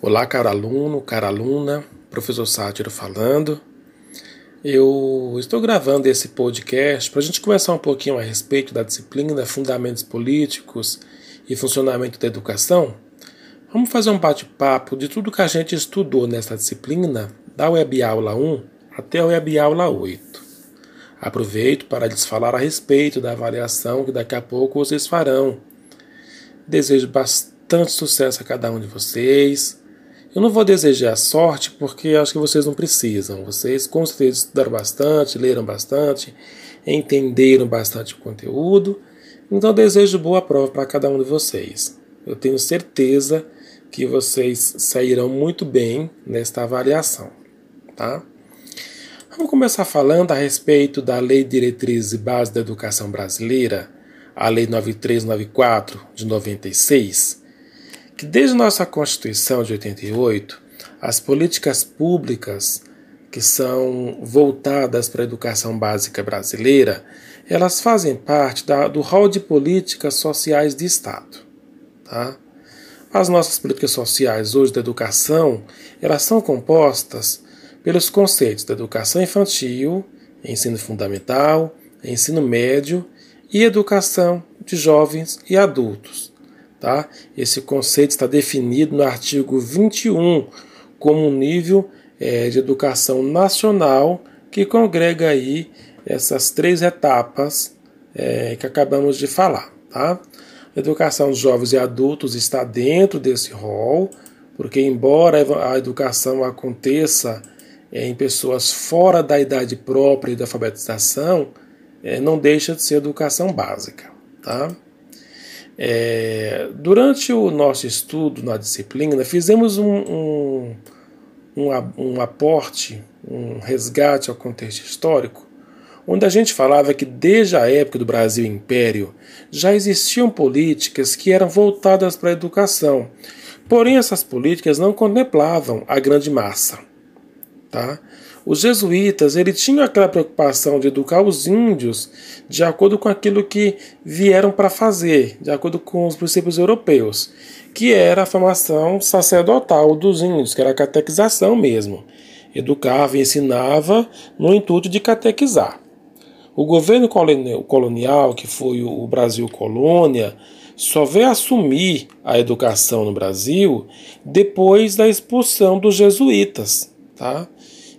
Olá, caro aluno, cara aluna, professor Sátiro falando. Eu estou gravando esse podcast para a gente conversar um pouquinho a respeito da disciplina Fundamentos Políticos e Funcionamento da Educação. Vamos fazer um bate-papo de tudo que a gente estudou nessa disciplina, da Web Aula 1 até a Web Aula 8. Aproveito para lhes falar a respeito da avaliação que daqui a pouco vocês farão. Desejo bastante sucesso a cada um de vocês eu não vou desejar sorte porque acho que vocês não precisam. Vocês com certeza estudaram bastante, leram bastante, entenderam bastante o conteúdo. Então desejo boa prova para cada um de vocês. Eu tenho certeza que vocês sairão muito bem nesta avaliação, tá? Vamos começar falando a respeito da Lei de Diretrizes e Bases da Educação Brasileira, a Lei 9394 de 96 que desde nossa Constituição de 88, as políticas públicas que são voltadas para a educação básica brasileira, elas fazem parte da, do rol de políticas sociais de Estado. Tá? As nossas políticas sociais hoje da educação, elas são compostas pelos conceitos da educação infantil, ensino fundamental, ensino médio e educação de jovens e adultos. Tá? Esse conceito está definido no artigo 21 como um nível é, de educação nacional que congrega aí essas três etapas é, que acabamos de falar. Tá? A educação de jovens e adultos está dentro desse rol, porque embora a educação aconteça é, em pessoas fora da idade própria e da alfabetização, é, não deixa de ser educação básica. Tá? É, durante o nosso estudo na disciplina, fizemos um, um, um, um aporte, um resgate ao contexto histórico, onde a gente falava que desde a época do Brasil Império já existiam políticas que eram voltadas para a educação. Porém, essas políticas não contemplavam a grande massa. Tá? Os jesuítas ele tinham aquela preocupação de educar os índios de acordo com aquilo que vieram para fazer, de acordo com os princípios europeus, que era a formação sacerdotal dos índios, que era a catequização mesmo. Educava e ensinava no intuito de catequizar. O governo colonial, que foi o Brasil colônia, só veio assumir a educação no Brasil depois da expulsão dos jesuítas. Tá?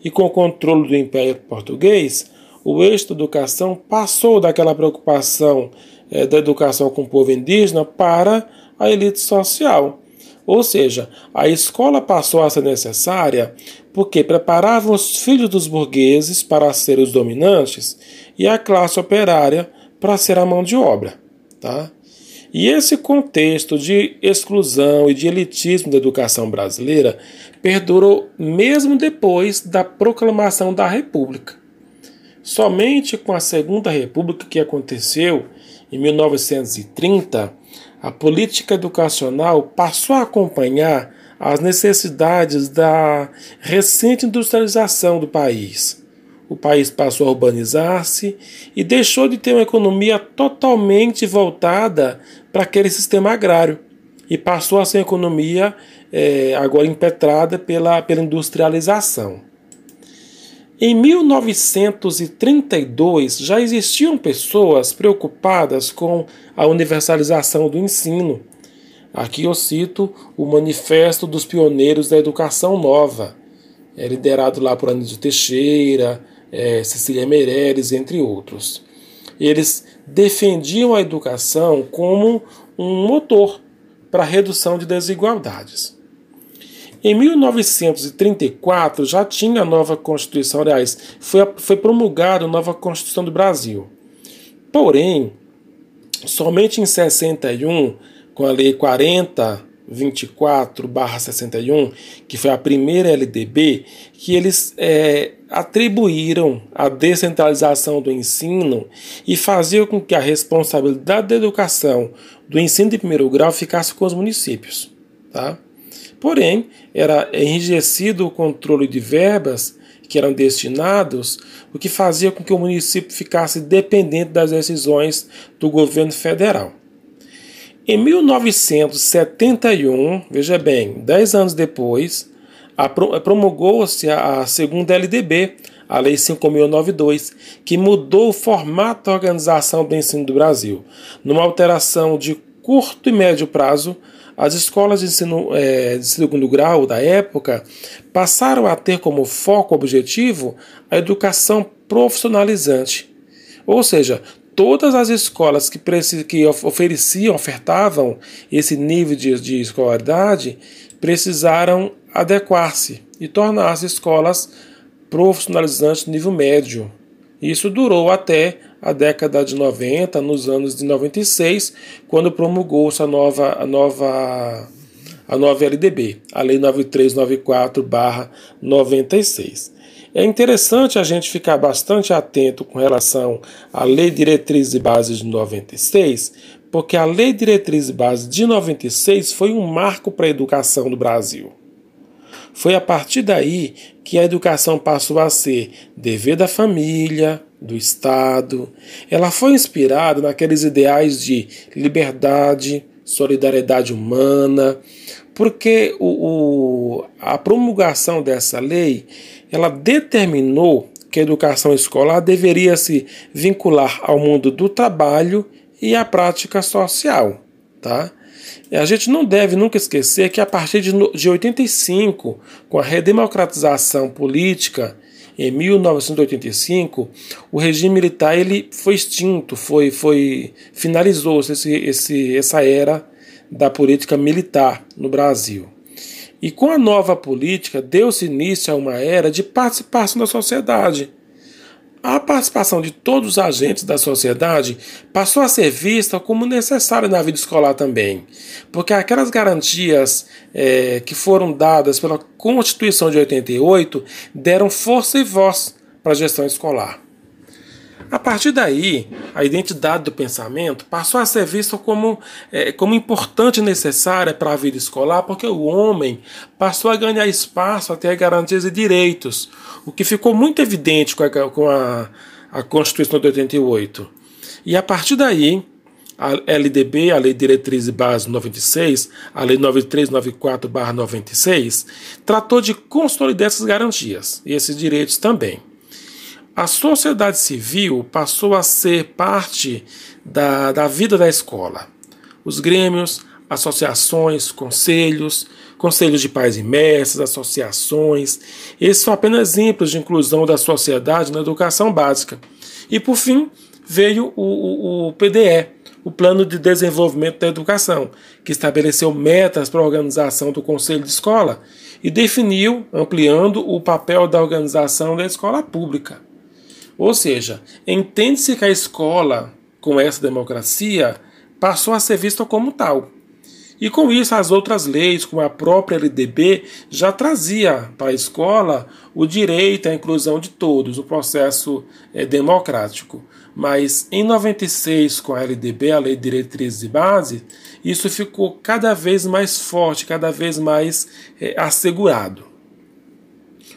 E com o controle do Império Português, o eixo da educação passou daquela preocupação é, da educação com o povo indígena para a elite social. Ou seja, a escola passou a ser necessária porque preparava os filhos dos burgueses para ser os dominantes e a classe operária para ser a mão de obra. Tá? E esse contexto de exclusão e de elitismo da educação brasileira perdurou mesmo depois da proclamação da República. Somente com a Segunda República, que aconteceu em 1930, a política educacional passou a acompanhar as necessidades da recente industrialização do país. O país passou a urbanizar-se e deixou de ter uma economia totalmente voltada para aquele sistema agrário e passou a ser uma economia é, agora impetrada pela, pela industrialização. Em 1932 já existiam pessoas preocupadas com a universalização do ensino. Aqui eu cito o Manifesto dos Pioneiros da Educação Nova, é liderado lá por Anísio Teixeira, é, Cecília Meirelles, entre outros. Eles defendiam a educação como um motor para a redução de desigualdades. Em 1934 já tinha a nova Constituição, aliás, foi, foi promulgada a nova Constituição do Brasil. Porém, somente em 61, com a Lei 4024-61, que foi a primeira LDB, que eles é, atribuíram a descentralização do ensino e faziam com que a responsabilidade da educação do ensino de primeiro grau ficasse com os municípios. Tá? Porém, era enrijecido o controle de verbas que eram destinados, o que fazia com que o município ficasse dependente das decisões do governo federal. Em 1971, veja bem, dez anos depois, promulgou-se a segunda LDB, a Lei 5.092, que mudou o formato da organização do ensino do Brasil, numa alteração de curto e médio prazo as escolas de ensino é, de segundo grau da época passaram a ter como foco objetivo a educação profissionalizante. Ou seja, todas as escolas que, que ofereciam, ofertavam esse nível de, de escolaridade precisaram adequar-se e tornar-se escolas profissionalizantes nível médio. Isso durou até a década de 90, nos anos de 96, quando promulgou-se a nova, a nova a nova LDB, a Lei 9394/96. É interessante a gente ficar bastante atento com relação à Lei Diretriz e Bases de 96, porque a Lei Diretriz e Bases de 96 foi um marco para a educação do Brasil. Foi a partir daí que a educação passou a ser dever da família, do Estado. Ela foi inspirada naqueles ideais de liberdade, solidariedade humana, porque o, o, a promulgação dessa lei ela determinou que a educação escolar deveria se vincular ao mundo do trabalho e à prática social, tá? A gente não deve nunca esquecer que a partir de, de 85, com a redemocratização política em 1985, o regime militar ele foi extinto, foi, foi finalizou esse, esse, essa era da política militar no Brasil. E com a nova política, deu-se início a uma era de participação da sociedade. A participação de todos os agentes da sociedade passou a ser vista como necessária na vida escolar também, porque aquelas garantias é, que foram dadas pela Constituição de 88 deram força e voz para a gestão escolar. A partir daí, a identidade do pensamento passou a ser vista como, é, como importante e necessária para a vida escolar, porque o homem passou a ganhar espaço a ter garantias e direitos, o que ficou muito evidente com a, com a, a Constituição de 88. E a partir daí, a LDB, a Lei Diretriz e Base 96, a Lei 9394-96, tratou de consolidar essas garantias e esses direitos também. A sociedade civil passou a ser parte da, da vida da escola. Os grêmios, associações, conselhos, conselhos de pais e mestres, associações, esses são apenas exemplos de inclusão da sociedade na educação básica. E por fim, veio o, o, o PDE, o Plano de Desenvolvimento da Educação, que estabeleceu metas para a organização do Conselho de Escola e definiu, ampliando o papel da organização da escola pública. Ou seja, entende-se que a escola, com essa democracia, passou a ser vista como tal. E com isso, as outras leis, como a própria LDB, já trazia para a escola o direito à inclusão de todos, o processo é, democrático. Mas em 96, com a LDB, a Lei de Diretrizes e Base, isso ficou cada vez mais forte, cada vez mais é, assegurado.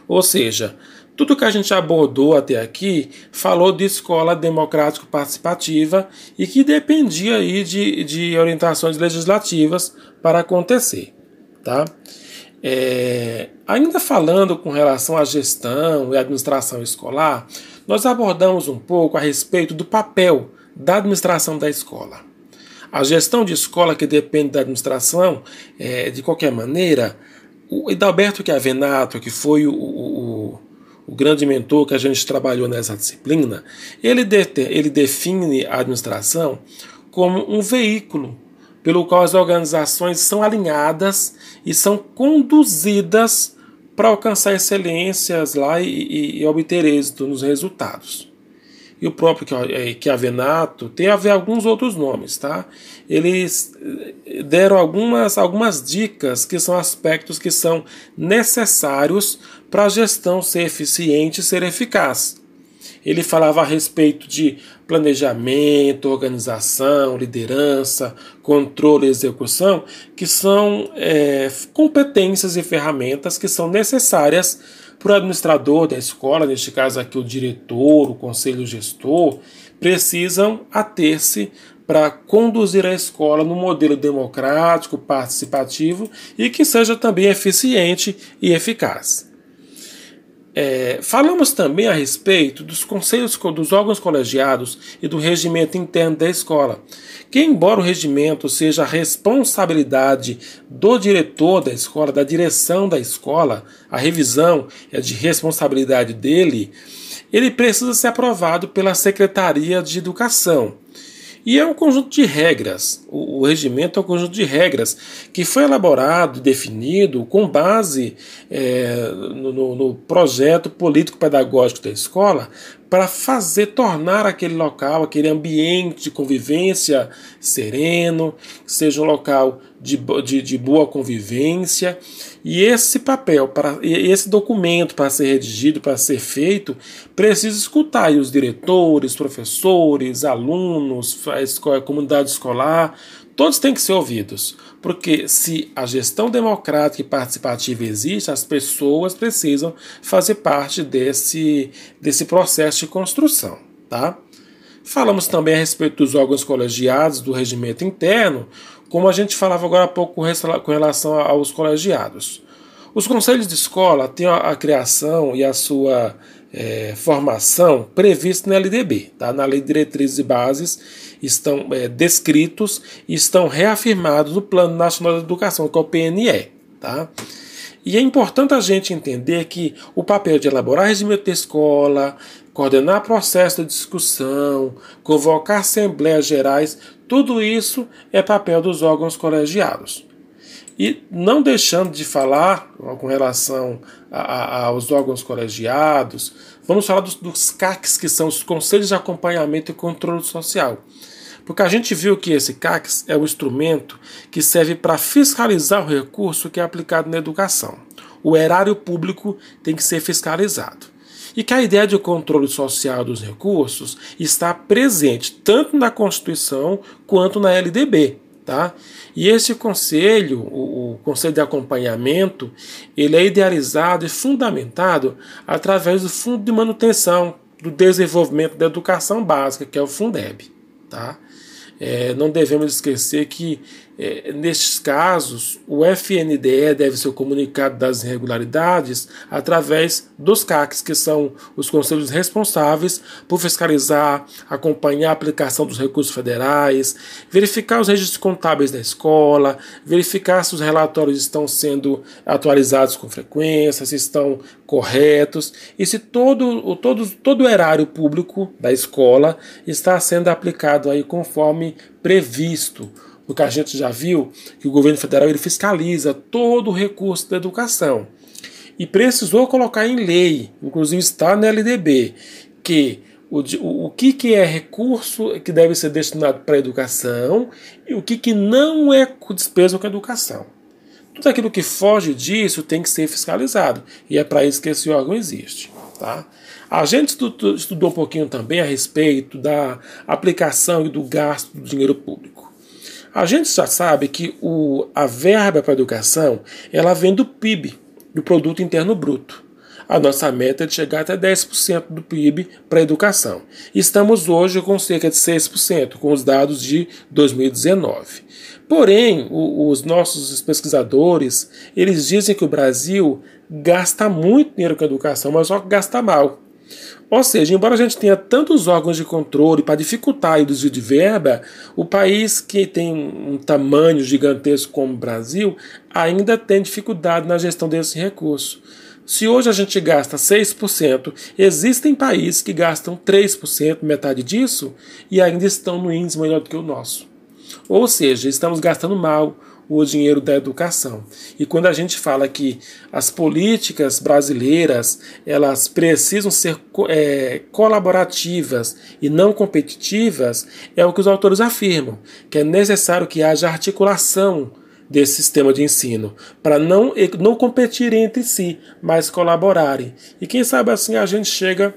Ou seja, tudo que a gente abordou até aqui falou de escola democrático participativa e que dependia aí de, de orientações legislativas para acontecer. Tá? É, ainda falando com relação à gestão e administração escolar, nós abordamos um pouco a respeito do papel da administração da escola. A gestão de escola que depende da administração, é, de qualquer maneira, o Edalberto Chiavenato, que foi o, o o grande mentor que a gente trabalhou nessa disciplina, ele, de, ele define a administração como um veículo pelo qual as organizações são alinhadas e são conduzidas para alcançar excelências lá e, e, e obter êxito nos resultados e o próprio Chiavenato, é, tem a ver alguns outros nomes, tá? Eles eh, deram algumas, algumas dicas que são aspectos que são necessários para a gestão ser eficiente e ser eficaz. Ele falava a respeito de planejamento, organização, liderança, controle e execução, que são é, competências e ferramentas que são necessárias para o administrador da escola, neste caso aqui o diretor, o conselho gestor, precisam ater-se para conduzir a escola no modelo democrático, participativo e que seja também eficiente e eficaz. É, falamos também a respeito dos conselhos dos órgãos colegiados e do regimento interno da escola, que, embora o regimento seja a responsabilidade do diretor da escola, da direção da escola, a revisão é de responsabilidade dele, ele precisa ser aprovado pela Secretaria de Educação. E é um conjunto de regras. O, o regimento é um conjunto de regras que foi elaborado e definido com base é, no, no projeto político-pedagógico da escola para fazer tornar aquele local, aquele ambiente de convivência sereno, seja um local de, de, de boa convivência. E esse papel, para esse documento para ser redigido, para ser feito, precisa escutar os diretores, professores, alunos, a comunidade escolar, todos têm que ser ouvidos. Porque se a gestão democrática e participativa existe, as pessoas precisam fazer parte desse, desse processo de construção. Tá? Falamos também a respeito dos órgãos colegiados, do regimento interno, como a gente falava agora há pouco com relação aos colegiados. Os conselhos de escola têm a, criação e a sua é, formação prevista na LDB, tá? na Lei de Diretrizes e Bases, estão é, descritos e estão reafirmados no Plano Nacional de Educação, que é o PNE. Tá? E é importante a gente entender que o papel de elaborar regimento de escola, coordenar processo de discussão, convocar assembleias gerais, tudo isso é papel dos órgãos colegiados. E não deixando de falar com relação a, a, aos órgãos colegiados, vamos falar dos, dos CACs, que são os Conselhos de Acompanhamento e Controle Social. Porque a gente viu que esse CACs é o instrumento que serve para fiscalizar o recurso que é aplicado na educação. O erário público tem que ser fiscalizado. E que a ideia de controle social dos recursos está presente tanto na Constituição quanto na LDB. Tá? E esse conselho, o, o, conselho de acompanhamento, ele é idealizado e fundamentado através do Fundo de Manutenção do Desenvolvimento da Educação Básica, que é o Fundeb. Tá? É, não devemos esquecer que, é, nestes casos, o FNDE deve ser comunicado das irregularidades através dos CACs, que são os conselhos responsáveis por fiscalizar, acompanhar a aplicação dos recursos federais, verificar os registros contábeis da escola, verificar se os relatórios estão sendo atualizados com frequência, se estão corretos e se todo, todo, todo o erário público da escola está sendo aplicado aí conforme previsto. Porque a gente já viu que o governo federal ele fiscaliza todo o recurso da educação e precisou colocar em lei, inclusive está na LDB, que o, o, o que, que é recurso que deve ser destinado para a educação e o que, que não é despesa com a educação. Tudo aquilo que foge disso tem que ser fiscalizado. E é para isso que esse órgão existe. Tá? A gente estudou um pouquinho também a respeito da aplicação e do gasto do dinheiro público. A gente já sabe que o, a verba para a educação ela vem do PIB, do Produto Interno Bruto. A nossa meta é de chegar até 10% do PIB para a educação. Estamos hoje com cerca de 6%, com os dados de 2019. Porém, o, os nossos pesquisadores, eles dizem que o Brasil gasta muito dinheiro com a educação, mas só gasta mal. Ou seja, embora a gente tenha tantos órgãos de controle para dificultar o desvio de verba, o país que tem um tamanho gigantesco como o Brasil ainda tem dificuldade na gestão desse recurso. Se hoje a gente gasta 6%, existem países que gastam 3%, metade disso, e ainda estão no índice melhor do que o nosso. Ou seja, estamos gastando mal o dinheiro da educação. E quando a gente fala que as políticas brasileiras elas precisam ser é, colaborativas e não competitivas, é o que os autores afirmam, que é necessário que haja articulação desse sistema de ensino, para não, não competir entre si, mas colaborarem. E quem sabe assim a gente chega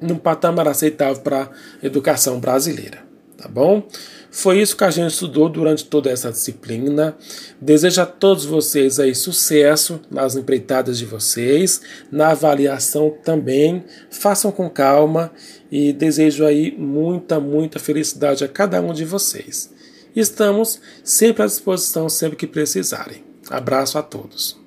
num patamar aceitável para a educação brasileira. Tá bom? Foi isso que a gente estudou durante toda essa disciplina. Desejo a todos vocês aí sucesso nas empreitadas de vocês, na avaliação também. Façam com calma e desejo aí muita, muita felicidade a cada um de vocês. Estamos sempre à disposição sempre que precisarem. Abraço a todos.